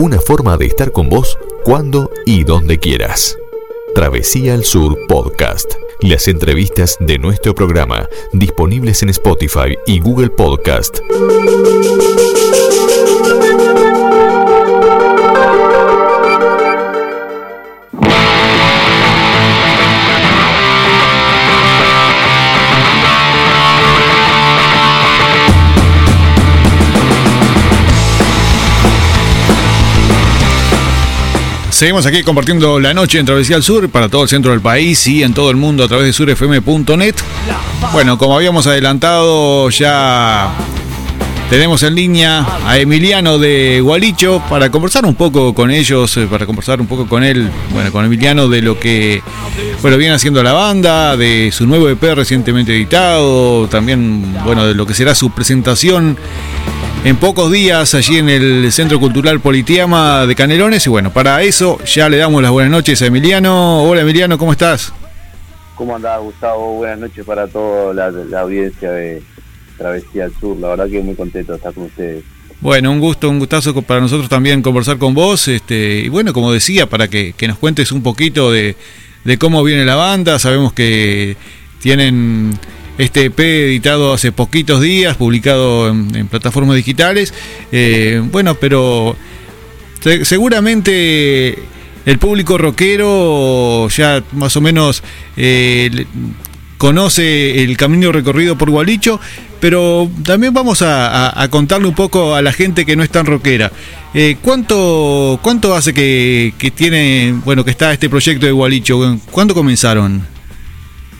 Una forma de estar con vos cuando y donde quieras. Travesía al Sur Podcast. Las entrevistas de nuestro programa disponibles en Spotify y Google Podcast. Seguimos aquí compartiendo la noche en Travesía al Sur para todo el centro del país y en todo el mundo a través de surfm.net. Bueno, como habíamos adelantado, ya tenemos en línea a Emiliano de Gualicho para conversar un poco con ellos, eh, para conversar un poco con él, bueno, con Emiliano de lo que bueno, viene haciendo la banda, de su nuevo EP recientemente editado, también, bueno, de lo que será su presentación en pocos días allí en el Centro Cultural Politiama de Canelones. Y bueno, para eso ya le damos las buenas noches a Emiliano. Hola Emiliano, ¿cómo estás? ¿Cómo andás Gustavo? Buenas noches para toda la, audiencia de Travesía al Sur. La verdad que muy contento de estar con ustedes. Bueno, un gusto, un gustazo para nosotros también conversar con vos. Este, y bueno, como decía, para que, nos cuentes un poquito de, de cómo viene la banda. Sabemos que tienen este EP editado hace poquitos días, publicado en, plataformas digitales. Eh, bueno, pero seguramente el público rockero ya más o menos eh, conoce el camino recorrido por Gualicho, pero también vamos a, contarle un poco a la gente que no es tan rockera. Eh, ¿cuánto, ¿Cuánto hace que, que, tiene, bueno, que está este proyecto de Gualicho? ¿Cuándo comenzaron?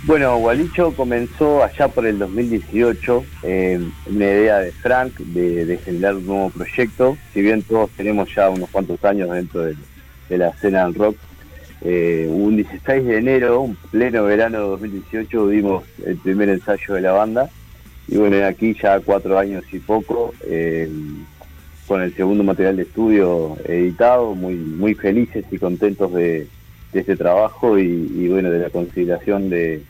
Bueno, Gualicho comenzó allá por el 2018, eh, una idea de Frank de, generar un nuevo proyecto. Si bien todos tenemos ya unos cuantos años dentro de, la escena del rock, eh, un 16 de enero, un pleno verano de 2018, dimos el primer ensayo de la banda. Y bueno, aquí ya cuatro años y poco, eh, con el segundo material de estudio editado, muy, muy felices y contentos de, este trabajo y, bueno, de la consideración de,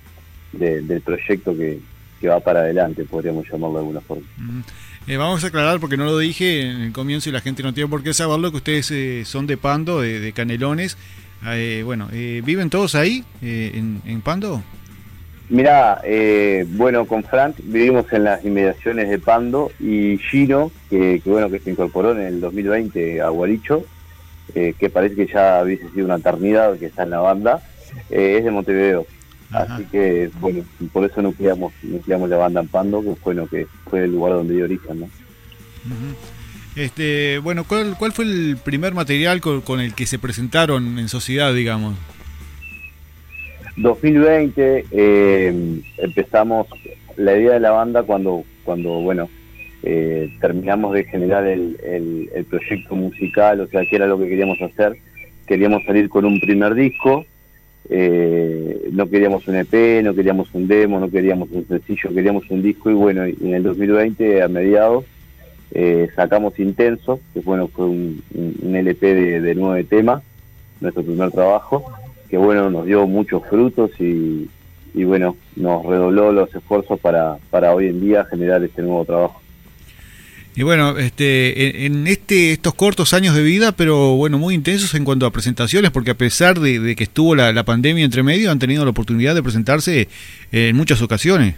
del proyecto que, va para adelante, podríamos llamarlo de alguna forma. Eh, vamos a aclarar, porque no lo dije en el comienzo y la gente no tiene por qué saberlo, que ustedes eh, son de Pando, de, Canelones. Eh, bueno, ¿viven todos ahí, en, en, Pando? Mirá, bueno, con Frank vivimos en las inmediaciones de Pando y Gino, que, bueno, que se incorporó en el 2020 a Guaricho, que parece que ya hubiese sido una eternidad que está en la banda, es de Montevideo. Así que, bueno, por eso no creamos la banda en Pando, que fue, que fue el lugar donde dio origen, ¿no? Este, bueno, ¿cuál, ¿cuál fue el primer material con, el que se presentaron en sociedad, digamos? 2020 eh, empezamos la idea de la banda cuando, cuando bueno, eh, terminamos de generar el, el, proyecto musical, o sea, que era lo que queríamos hacer. Queríamos salir con un primer disco eh, no queríamos un EP, no queríamos un demo, no queríamos un sencillo, queríamos un disco y bueno, en el 2020 a mediados eh, sacamos Intenso, que bueno, fue un, LP de, nueve temas, nuestro primer trabajo, que bueno, nos dio muchos frutos y, y bueno, nos redobló los esfuerzos para, para hoy en día generar este nuevo trabajo. Y bueno, este, en este, estos cortos años de vida, pero bueno, muy intensos en cuanto a presentaciones, porque a pesar de, que estuvo la, pandemia entre medio, han tenido la oportunidad de presentarse en muchas ocasiones.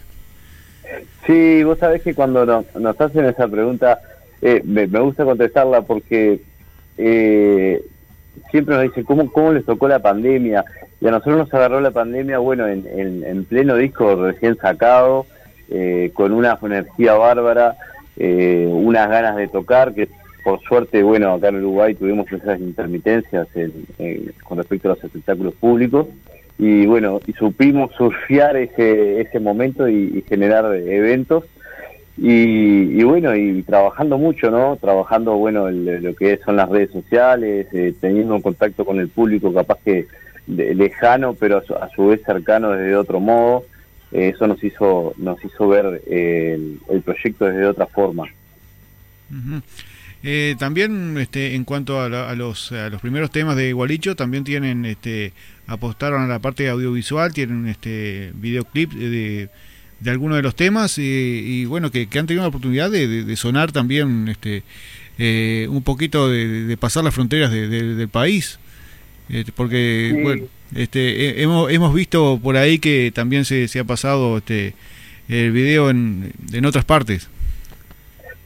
Sí, vos sabés que cuando nos, hacen esa pregunta, eh, me, gusta contestarla porque eh, siempre nos dicen, ¿cómo, ¿cómo les tocó la pandemia? Y a nosotros nos agarró la pandemia, bueno, en, en, pleno disco recién sacado, eh, con una energía bárbara eh, unas ganas de tocar, que por suerte, bueno, acá en Uruguay tuvimos esas intermitencias con respecto a los espectáculos públicos y bueno, y supimos surfear ese, ese momento y, generar eventos y, bueno, y trabajando mucho, ¿no? Trabajando, bueno, lo que son las redes sociales, eh, teniendo un contacto con el público capaz que lejano, pero a su, vez cercano desde otro modo. Eh, eso nos hizo nos hizo ver eh, el, proyecto desde otra forma. Eh, también este, en cuanto a, los, a los primeros temas de Igualicho, también tienen este, apostaron a la parte audiovisual, tienen este videoclip de, de algunos de los temas y, bueno, que, han tenido la oportunidad de, sonar también este, eh, un poquito de, pasar las fronteras del país, este, porque bueno, este, hemos, hemos visto por ahí que también se, se ha pasado este, el video en, en otras partes.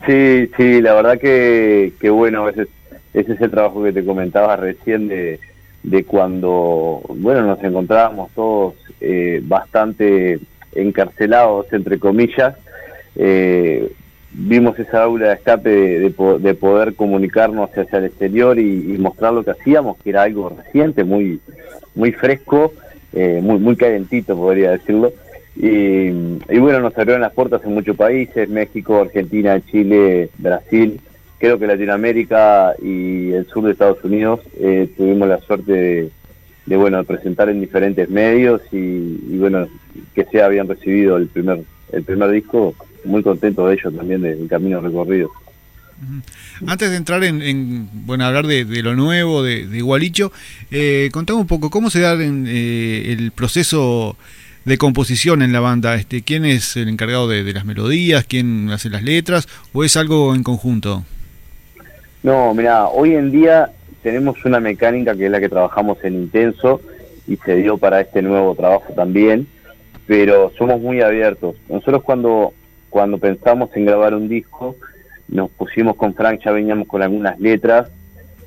Sí, sí, la verdad que, que bueno, ese, ese es el trabajo que te comentaba recién de, de cuando, bueno, nos encontrábamos todos eh, bastante encarcelados, entre comillas, eh, vimos esa aula de escape de, de, poder comunicarnos hacia el exterior y, mostrar lo que hacíamos, que era algo reciente, muy, muy fresco, eh, muy, muy calentito, podría decirlo. Y, y, bueno, nos abrieron las puertas en muchos países, México, Argentina, Chile, Brasil, creo que Latinoamérica y el sur de Estados Unidos eh, tuvimos la suerte de, de, bueno presentar en diferentes medios y, bueno que sea habían recibido el primer el primer disco muy contento de ellos también del camino recorrido. Antes de entrar en, bueno hablar de, lo nuevo de, de Igualicho eh, contame un poco cómo se da eh, el proceso de composición en la banda este quién es el encargado de, de las melodías quién hace las letras o es algo en conjunto no, mira, hoy en día tenemos una mecánica que es la que trabajamos en Intenso y se dio para este nuevo trabajo también, pero somos muy abiertos. Nosotros cuando, cuando pensamos en grabar un disco, nos pusimos con Frank, ya veníamos con algunas letras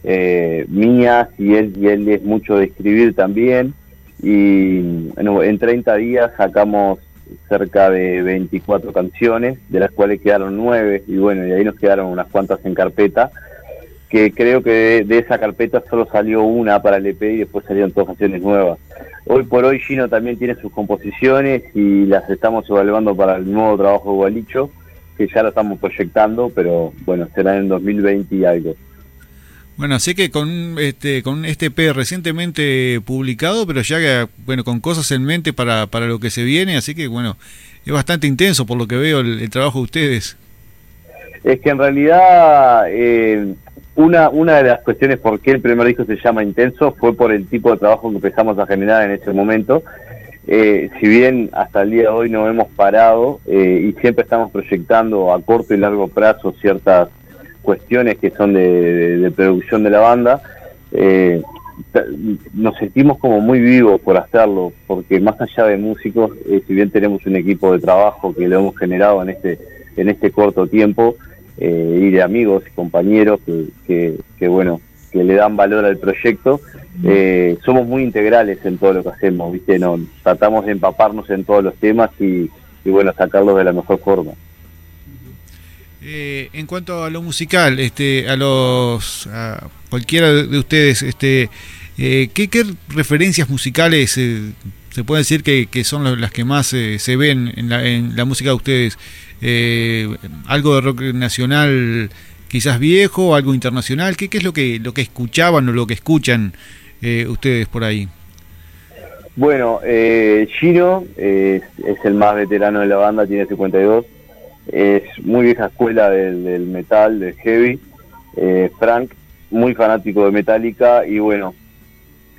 eh, mías y él, y él es mucho de escribir también. Y en 30 días sacamos cerca de 24 canciones, de las cuales quedaron 9 y bueno, y ahí nos quedaron unas cuantas en carpeta que creo que de, esa carpeta solo salió una para el EP y después salieron todas canciones nuevas. Hoy por hoy Gino también tiene sus composiciones y las estamos evaluando para el nuevo trabajo de Gualicho, que ya lo estamos proyectando, pero bueno, será en 2020 y algo. Bueno, así que con este con este EP recientemente publicado, pero ya bueno con cosas en mente para, para lo que se viene, así que bueno, es bastante intenso por lo que veo el, trabajo de ustedes. Es que en realidad eh, una, una de las cuestiones por qué el primer disco se llama Intenso fue por el tipo de trabajo que empezamos a generar en ese momento. Eh, si bien hasta el día de hoy no hemos parado eh, y siempre estamos proyectando a corto y largo plazo ciertas cuestiones que son de, producción de la banda, eh, nos sentimos como muy vivos por hacerlo, porque más allá de músicos, si bien tenemos un equipo de trabajo que lo hemos generado en este, en este corto tiempo, eh, y de amigos y compañeros que, que, bueno que le dan valor al proyecto. Eh, somos muy integrales en todo lo que hacemos viste no tratamos de empaparnos en todos los temas y, bueno sacarlos de la mejor forma. Eh, en cuanto a lo musical este a los a cualquiera de ustedes este ¿qué, ¿qué, referencias musicales se puede decir que, que son las que más se ven en la, en la música de ustedes eh, algo de rock nacional quizás viejo, algo internacional, ¿qué, qué es lo que, lo que escuchaban o lo que escuchan eh, ustedes por ahí? Bueno, eh, Gino es, el más veterano de la banda, tiene 52, es muy vieja escuela del, metal, del heavy, eh, Frank, muy fanático de Metallica y bueno,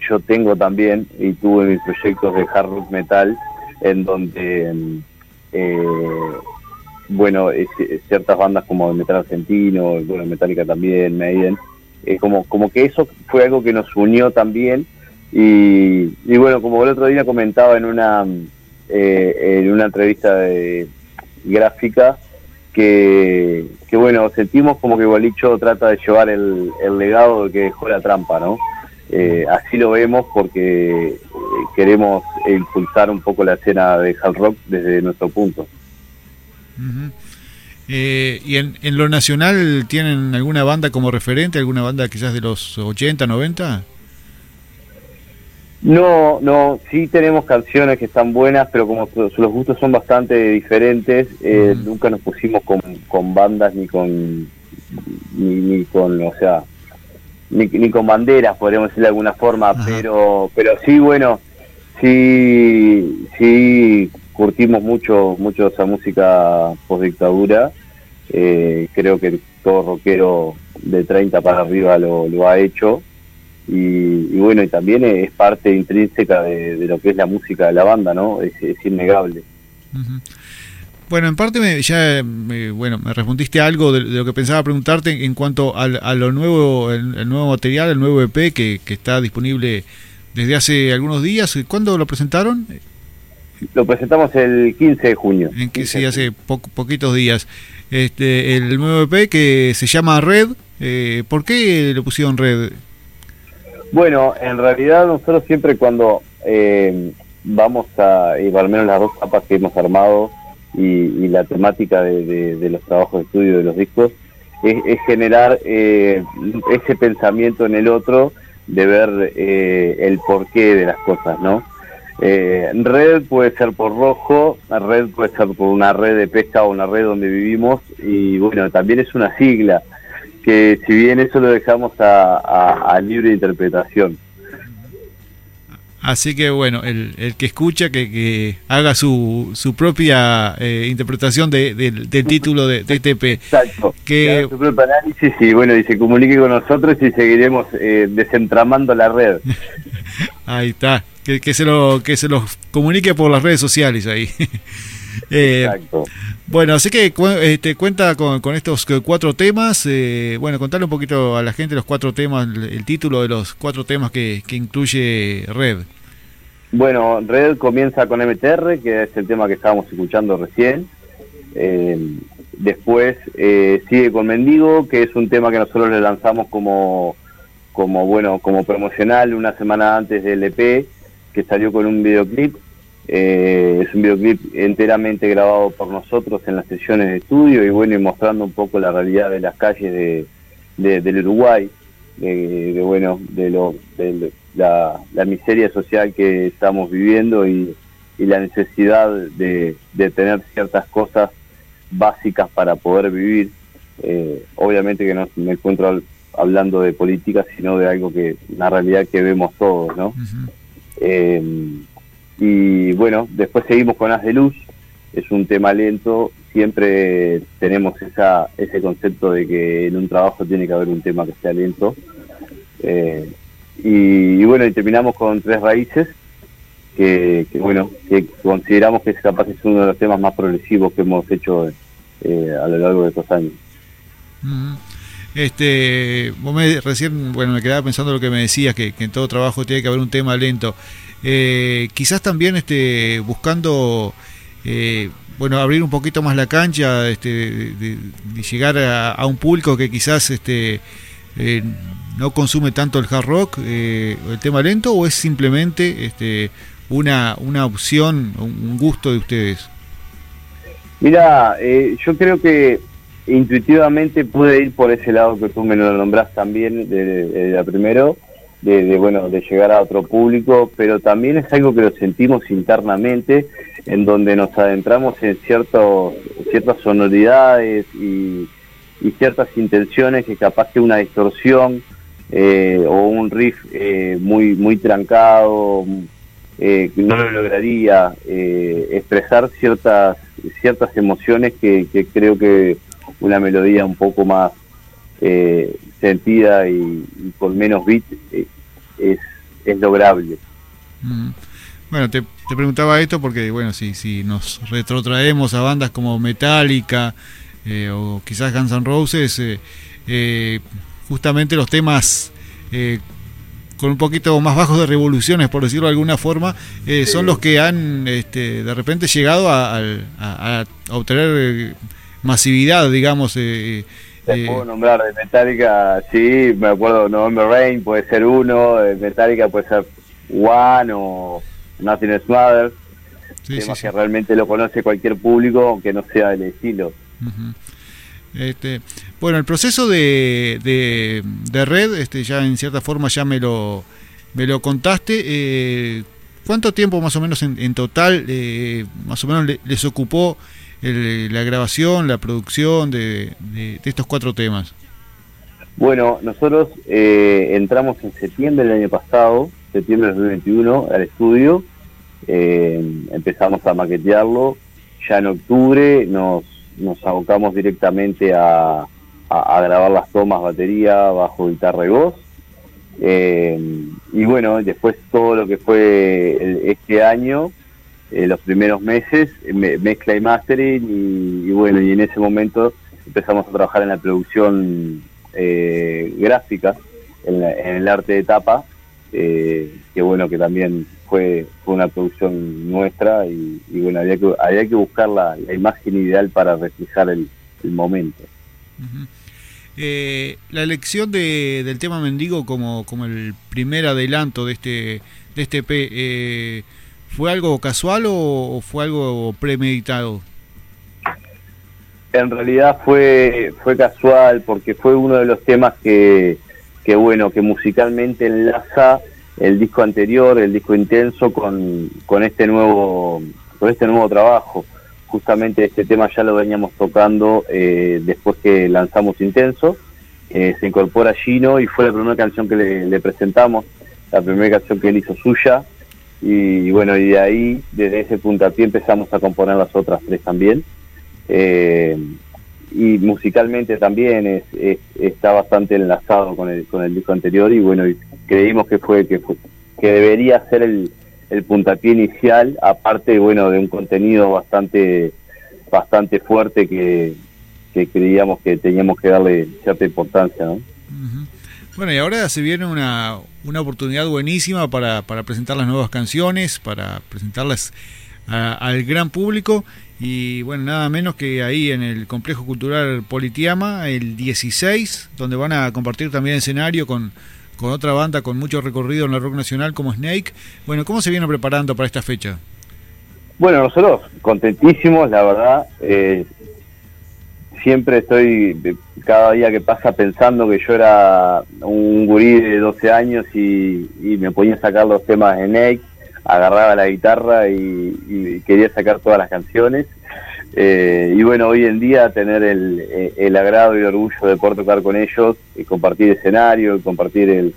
yo tengo también y tuve mis proyectos de hard rock metal en donde eh, bueno, ciertas bandas como el metal argentino, bueno, Metallica también, Maiden, eh, como, como que eso fue algo que nos unió también y, y bueno, como el otro día comentaba en una, eh, en una entrevista de gráfica, que, que bueno, sentimos como que Bolicho trata de llevar el, el legado que dejó la trampa, ¿no? Eh, así lo vemos porque queremos impulsar un poco la escena de hard rock desde nuestro punto. Eh, ¿Y en, en, lo nacional tienen alguna banda como referente, alguna banda quizás de los 80, 90? No, no, sí tenemos canciones que están buenas, pero como los gustos son bastante diferentes, eh, nunca nos pusimos con, con bandas ni con, ni, con, o sea, ni, ni, con banderas, podríamos decir de alguna forma, pero, pero sí, bueno, sí, sí curtimos mucho, mucho esa música post dictadura. Eh, creo que todo rockero de 30 para arriba lo, ha hecho. Y, bueno, y también es parte intrínseca de, lo que es la música de la banda, ¿no? Es, innegable. Bueno, en parte me, ya me, bueno, me respondiste algo de, lo que pensaba preguntarte en cuanto al, a lo nuevo, el, nuevo material, el nuevo EP que, que está disponible desde hace algunos días. ¿Cuándo lo presentaron? Lo presentamos el 15 de junio. En que sí, hace poquitos días. Este, el nuevo EP que se llama Red. Eh, ¿Por qué le pusieron Red? Bueno, en realidad nosotros siempre cuando eh, vamos a, y al menos las dos capas que hemos armado y, la temática de, los trabajos de estudio de los discos, es, generar eh, ese pensamiento en el otro de ver eh, el porqué de las cosas, ¿no? Eh, red puede ser por rojo, red puede ser por una red de pesca o una red donde vivimos y bueno, también es una sigla que si bien eso lo dejamos a, libre interpretación. Así que bueno, el, el que escucha que, haga su, su propia eh, interpretación de, del título de, de TP. Exacto. Que, su propio análisis y bueno, y se comunique con nosotros y seguiremos eh, desentramando la red. ahí está. Que, que, se lo que se los comunique por las redes sociales ahí. Eh, Exacto. Bueno, así que este, cuenta con, con, estos cuatro temas. Eh, bueno, contarle un poquito a la gente los cuatro temas, el, título de los cuatro temas que, incluye Red. Bueno, Red comienza con MTR, que es el tema que estábamos escuchando recién. Eh, después eh, sigue con Mendigo, que es un tema que nosotros le lanzamos como, como, bueno, como promocional una semana antes del EP, que salió con un videoclip eh, es un videoclip enteramente grabado por nosotros en las sesiones de estudio y bueno, y mostrando un poco la realidad de las calles de, del Uruguay, de, bueno, de, lo, de la, miseria social que estamos viviendo y, la necesidad de, tener ciertas cosas básicas para poder vivir. Eh, obviamente que no me encuentro hablando de política, sino de algo que, una realidad que vemos todos, ¿no? Y bueno, después seguimos con Haz de Luz, es un tema lento, siempre tenemos esa, ese concepto de que en un trabajo tiene que haber un tema que sea lento. Eh, y, bueno, y terminamos con Tres Raíces, que, bueno, que consideramos que capaz es uno de los temas más progresivos que hemos hecho eh, a lo largo de estos años. Este, vos me, recién, bueno, me quedaba pensando lo que me decías, que, en todo trabajo tiene que haber un tema lento. Eh, quizás también este, buscando eh, bueno abrir un poquito más la cancha este, de, llegar a, un público que quizás este, eh, no consume tanto el hard rock el tema lento o es simplemente este, una, una opción un gusto de ustedes mira yo creo que intuitivamente pude ir por ese lado que tú me lo nombras también de, la primero de, bueno de llegar a otro público pero también es algo que lo sentimos internamente en donde nos adentramos en ciertos ciertas sonoridades y, ciertas intenciones que capaz que una distorsión eh, o un riff eh, muy muy trancado eh, no lo lograría expresar ciertas ciertas emociones que, creo que una melodía un poco más sentida y, con menos bit eh, es, es lograble. Mm. Bueno, te, preguntaba esto porque, bueno, si, si nos retrotraemos a bandas como Metallica eh, o quizás Guns N' Roses, eh, justamente los temas con un poquito más bajos de revoluciones, por decirlo de alguna forma, son los que han este, de repente llegado a, a obtener masividad, digamos. Te puedo nombrar de Metallica, sí, me acuerdo November Rain puede ser uno, de Metallica puede ser One o Nothing is Mother, sí, que realmente lo conoce cualquier público, aunque no sea del estilo. este, bueno, el proceso de, de, red, este, ya en cierta forma ya me lo, me lo contaste. Eh, ¿Cuánto tiempo más o menos en, total, eh, más o menos les ocupó la grabación, la producción de, estos cuatro temas? Bueno, nosotros eh, entramos en septiembre del año pasado, septiembre del 2021, al estudio, eh, empezamos a maquetearlo, ya en octubre nos, nos abocamos directamente a, a, grabar las tomas, batería, bajo, guitarra y voz. Eh, y bueno, después todo lo que fue este año eh, los primeros meses, mezcla y mastering, y, bueno, y en ese momento empezamos a trabajar en la producción eh, gráfica, en, el arte de tapa, eh, que bueno, que también fue, fue una producción nuestra, y, bueno, había que, había que buscar la, imagen ideal para reflejar el, momento. la elección de, del tema Mendigo como, como el primer adelanto de este, de este P, ¿Fue algo casual o, fue algo premeditado? En realidad fue fue casual porque fue uno de los temas que, que bueno, que musicalmente enlaza el disco anterior, el disco intenso con, con este nuevo con este nuevo trabajo. Justamente este tema ya lo veníamos tocando eh, después que lanzamos Intenso. Eh, se incorpora Gino y fue la primera canción que le, le presentamos, la primera canción que él hizo suya y bueno, y de ahí, desde ese puntapié empezamos a componer las otras tres también. Eh, y musicalmente también es, está bastante enlazado con el, con el disco anterior y bueno, creímos que fue que, que debería ser el, el puntapié inicial, aparte bueno de un contenido bastante bastante fuerte que, que creíamos que teníamos que darle cierta importancia, ¿no? Bueno, y ahora se viene una, una oportunidad buenísima para, para presentar las nuevas canciones, para presentarlas al gran público. Y bueno, nada menos que ahí en el Complejo Cultural Politiama, el 16, donde van a compartir también escenario con, con otra banda con mucho recorrido en la rock nacional como Snake. Bueno, ¿cómo se viene preparando para esta fecha? Bueno, nosotros contentísimos, la verdad. Eh, siempre estoy, cada día que pasa, pensando que yo era un gurí de 12 años y, me ponía a sacar los temas de Nate, agarraba la guitarra y, quería sacar todas las canciones. Eh, y bueno, hoy en día tener el, agrado y el orgullo de poder tocar con ellos, y compartir escenario, y compartir el,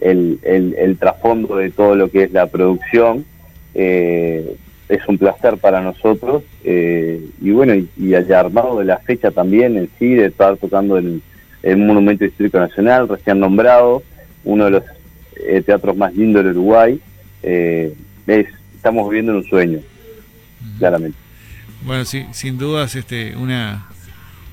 el, trasfondo de todo lo que es la producción, eh, es un placer para nosotros eh, y bueno, y, haya armado de la fecha también en sí, de estar tocando en el Monumento Histórico Nacional, recién nombrado, uno de los eh, teatros más lindos del Uruguay. Eh, estamos viviendo un sueño, claramente. Bueno, sí, sin dudas, este, una,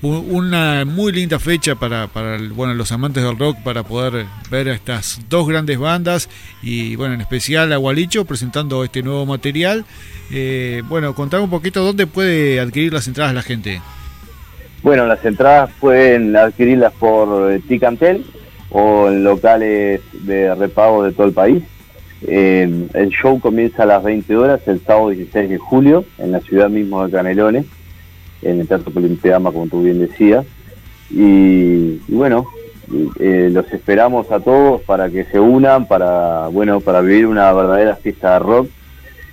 una muy linda fecha para, para bueno, los amantes del rock para poder ver a estas dos grandes bandas y bueno, en especial a Gualicho presentando este nuevo material. Eh, bueno, contame un poquito dónde puede adquirir las entradas la gente. Bueno, las entradas pueden adquirirlas por eh, Ticantel o en locales de repago de todo el país. Eh, el show comienza a las 20 horas el sábado 16 de julio en la ciudad mismo de Canelones en el Teatro Polimpeama, como tú bien decías. Y, bueno, eh, los esperamos a todos para que se unan, para, bueno, para vivir una verdadera fiesta de rock,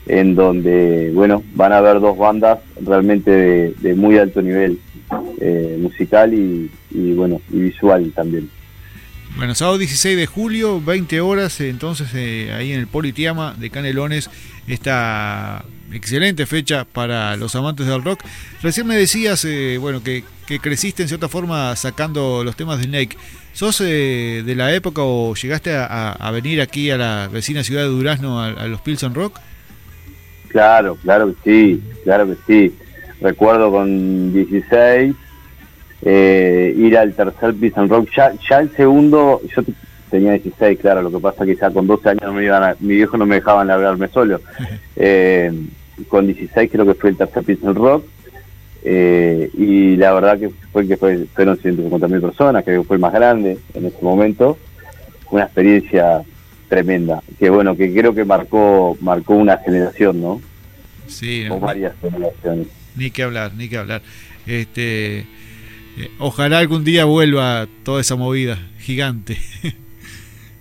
en donde, bueno, van a haber dos bandas realmente de, muy alto nivel eh, musical y, bueno, y visual también. Bueno, sábado 16 de julio, 20 horas, entonces eh, ahí en el Politeama de Canelones, esta excelente fecha para los amantes del rock. Recién me decías, eh, bueno, que, creciste en cierta forma sacando los temas de Snake. ¿Sos eh, de la época o llegaste a, venir aquí a la vecina ciudad de Durazno a, los Pilsen Rock? Claro, claro que sí, claro que sí. Recuerdo con 16 eh, ir al tercer Pilsen Rock. Ya, ya el segundo, yo tenía 16, claro, lo que pasa que ya con 12 años me iban mi viejo no me dejaban largarme solo. Eh, con 16 creo que fue el tercer piso rock. Eh, y la verdad que fue que fue, fueron 150 mil personas, que fue el más grande en ese momento. Una experiencia tremenda, que bueno, que creo que marcó marcó una generación, ¿no? Sí, o varias generaciones. Ni que hablar, ni que hablar. Este, eh, ojalá algún día vuelva toda esa movida gigante.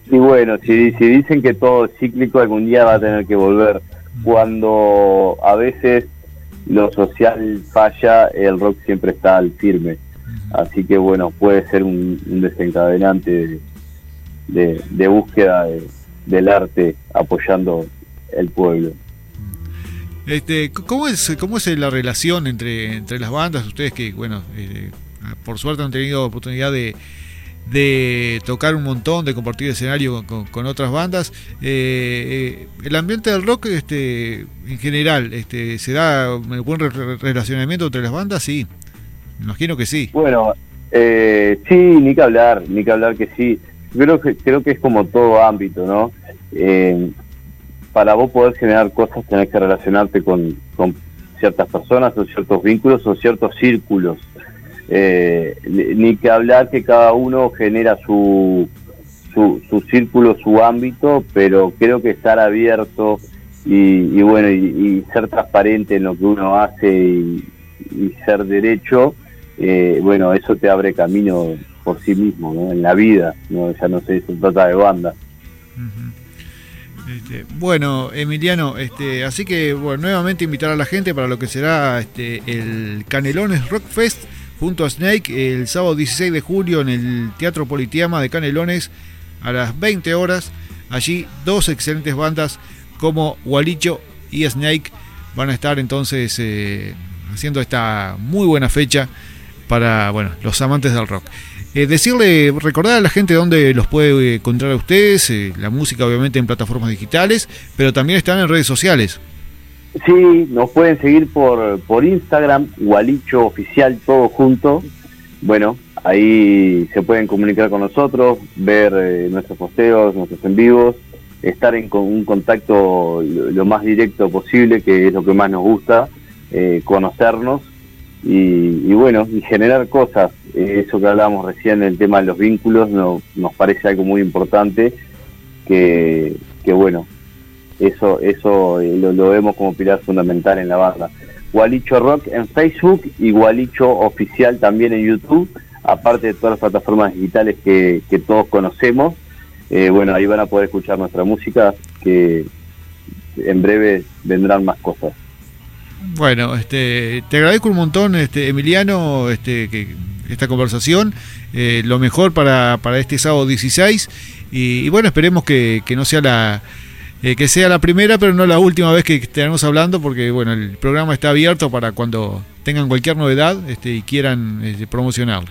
Y bueno, si, si dicen que todo es cíclico, algún día va a tener que volver. Cuando a veces lo social falla, el rock siempre está al firme. Así que bueno, puede ser un, desencadenante de, búsqueda del arte apoyando el pueblo. Este, ¿cómo es cómo es la relación entre entre las bandas? Ustedes que bueno, eh, por suerte han tenido oportunidad de de tocar un montón, de compartir escenario con, otras bandas. Eh, eh, el ambiente del rock, este, en general, este, ¿se da un buen relacionamiento entre las bandas? Sí, imagino que sí. Bueno, eh, sí, ni que hablar, ni que hablar que sí. Creo que, creo que es como todo ámbito, ¿no? para vos poder generar cosas tenés que relacionarte con, con ciertas personas o ciertos vínculos o ciertos círculos eh, ni que hablar que cada uno genera su, su, círculo, su ámbito, pero creo que estar abierto y, bueno, y, ser transparente en lo que uno hace y, ser derecho, eh, bueno, eso te abre camino por sí mismo, en la vida, ¿no? ya no sé, se trata de banda. Este, bueno, Emiliano, este, así que bueno, nuevamente invitar a la gente para lo que será este, el Canelones Rock Fest junto a Snake el sábado 16 de julio en el Teatro Politiama de Canelones a las 20 horas. Allí dos excelentes bandas como Walicho y Snake van a estar entonces eh, haciendo esta muy buena fecha para bueno, los amantes del rock. Eh, decirle, recordar a la gente dónde los puede encontrar a ustedes, eh, la música obviamente en plataformas digitales, pero también están en redes sociales. Sí, nos pueden seguir por, por Instagram, Gualicho Oficial, todo junto. Bueno, ahí se pueden comunicar con nosotros, ver eh, nuestros posteos, nuestros en vivos, estar en un contacto lo, más directo posible, que es lo que más nos gusta, eh, conocernos y, bueno, y generar cosas. Eh, eso que hablábamos recién, el tema de los vínculos, no, nos parece algo muy importante que bueno, eso, eso eh, lo, vemos como pilar fundamental en la banda. Gualicho Rock en Facebook y Gualicho Oficial también en YouTube, aparte de todas las plataformas digitales que, todos conocemos. Eh, bueno, ahí van a poder escuchar nuestra música, que en breve vendrán más cosas. Bueno, este, te agradezco un montón, este, Emiliano, este, que esta conversación. Eh, lo mejor para, para este sábado 16. Y, bueno, esperemos que no sea la, eh, que sea la primera, pero no la última vez que estemos hablando, porque bueno, el programa está abierto para cuando tengan cualquier novedad este, y quieran este, promocionarla.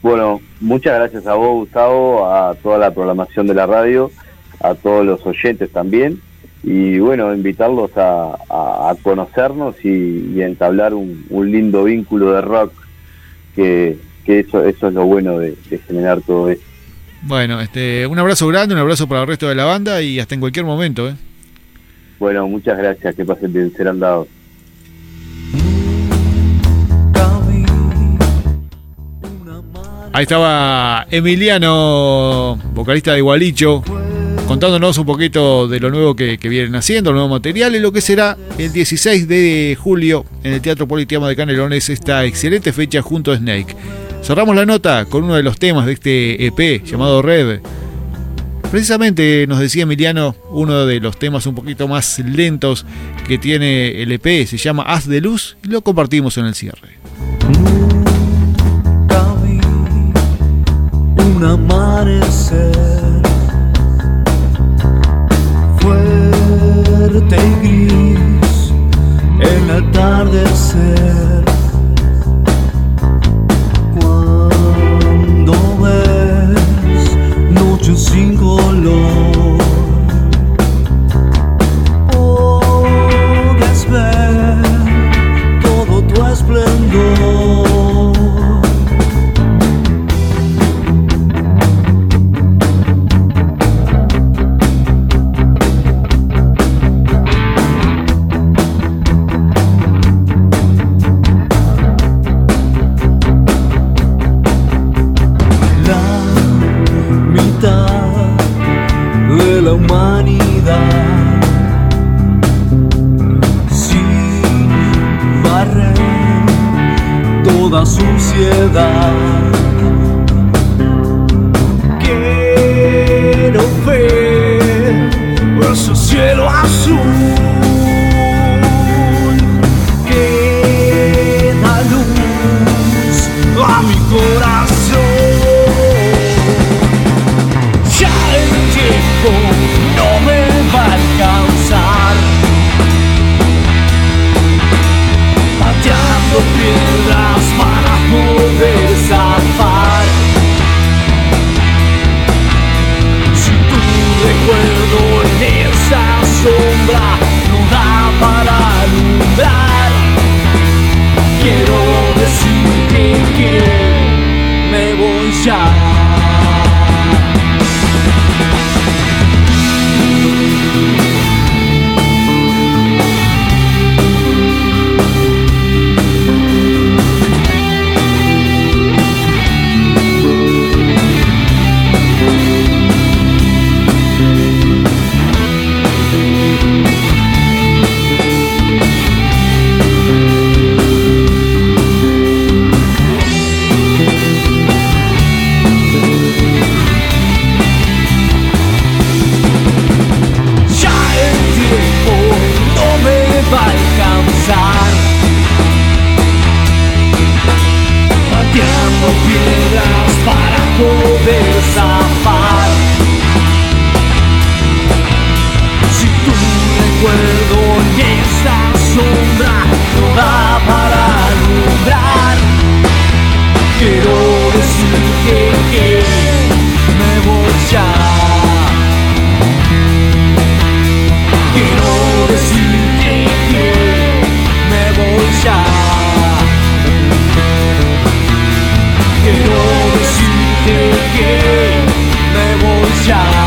Bueno, muchas gracias a vos, Gustavo, a toda la programación de la radio, a todos los oyentes también, y bueno, invitarlos a, conocernos y, entablar un, lindo vínculo de rock, que, eso, eso es lo bueno de generar todo esto. Bueno, este, un abrazo grande, un abrazo para el resto de la banda y hasta en cualquier momento. ¿eh? Bueno, muchas gracias, que pasen bien, serán dados. Ahí estaba Emiliano, vocalista de Igualicho, contándonos un poquito de lo nuevo que, vienen haciendo, el nuevo material y lo que será el 16 de julio en el Teatro Politiama de Canelones, esta excelente fecha junto a Snake. Cerramos la nota con uno de los temas de este EP llamado Red. Precisamente nos decía Emiliano, uno de los temas un poquito más lentos que tiene el EP se llama Haz de Luz y lo compartimos en el cierre. Un amanecer fuerte y gris, el atardecer suciedad. sombra no da para alumbrar. Quiero decir que. recuerdo esta sombra no para alumbrar. Quiero decirte que me voy ya. Que me voy ya. Quiero decirte que me voy ya.